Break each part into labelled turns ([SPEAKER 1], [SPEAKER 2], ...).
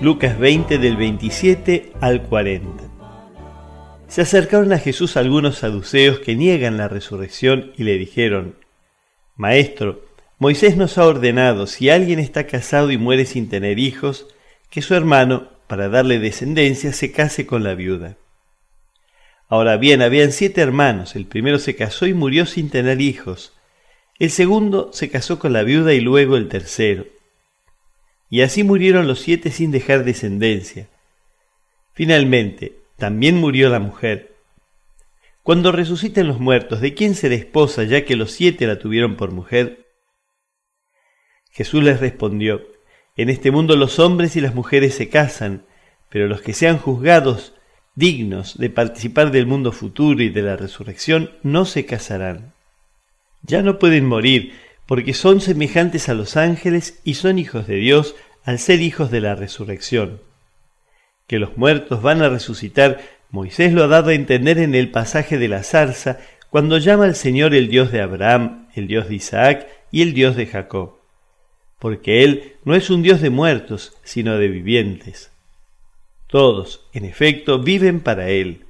[SPEAKER 1] Lucas 20 del 27 al 40. Se acercaron a Jesús algunos saduceos que niegan la resurrección y le dijeron, Maestro, Moisés nos ha ordenado, si alguien está casado y muere sin tener hijos, que su hermano, para darle descendencia, se case con la viuda. Ahora bien, habían siete hermanos, el primero se casó y murió sin tener hijos, el segundo se casó con la viuda y luego el tercero. Y así murieron los siete sin dejar descendencia. Finalmente, también murió la mujer. Cuando resuciten los muertos, ¿de quién será esposa ya que los siete la tuvieron por mujer? Jesús les respondió, En este mundo los hombres y las mujeres se casan, pero los que sean juzgados dignos de participar del mundo futuro y de la resurrección no se casarán. Ya no pueden morir, porque son semejantes a los ángeles y son hijos de Dios al ser hijos de la resurrección. Que los muertos van a resucitar, Moisés lo ha dado a entender en el pasaje de la zarza, cuando llama al Señor el Dios de Abraham, el Dios de Isaac y el Dios de Jacob. Porque Él no es un Dios de muertos, sino de vivientes. Todos, en efecto, viven para Él.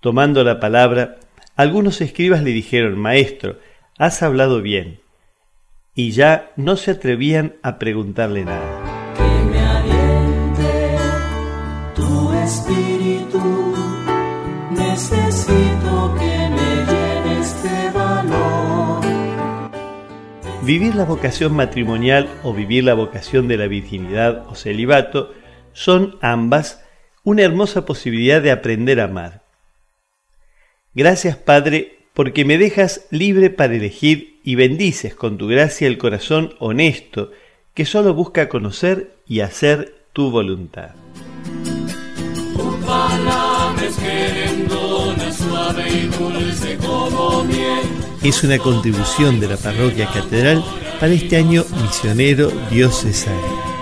[SPEAKER 1] Tomando la palabra, algunos escribas le dijeron, Maestro, has hablado bien. Y ya no se atrevían a preguntarle nada.
[SPEAKER 2] Que me aliente tu espíritu, necesito que me llene este valor.
[SPEAKER 1] Vivir la vocación matrimonial o vivir la vocación de la virginidad o celibato son ambas una hermosa posibilidad de aprender a amar. Gracias Padre porque me dejas libre para elegir y bendices con tu gracia el corazón honesto que solo busca conocer y hacer tu voluntad. Es una contribución de la parroquia catedral para este año misionero diocesano.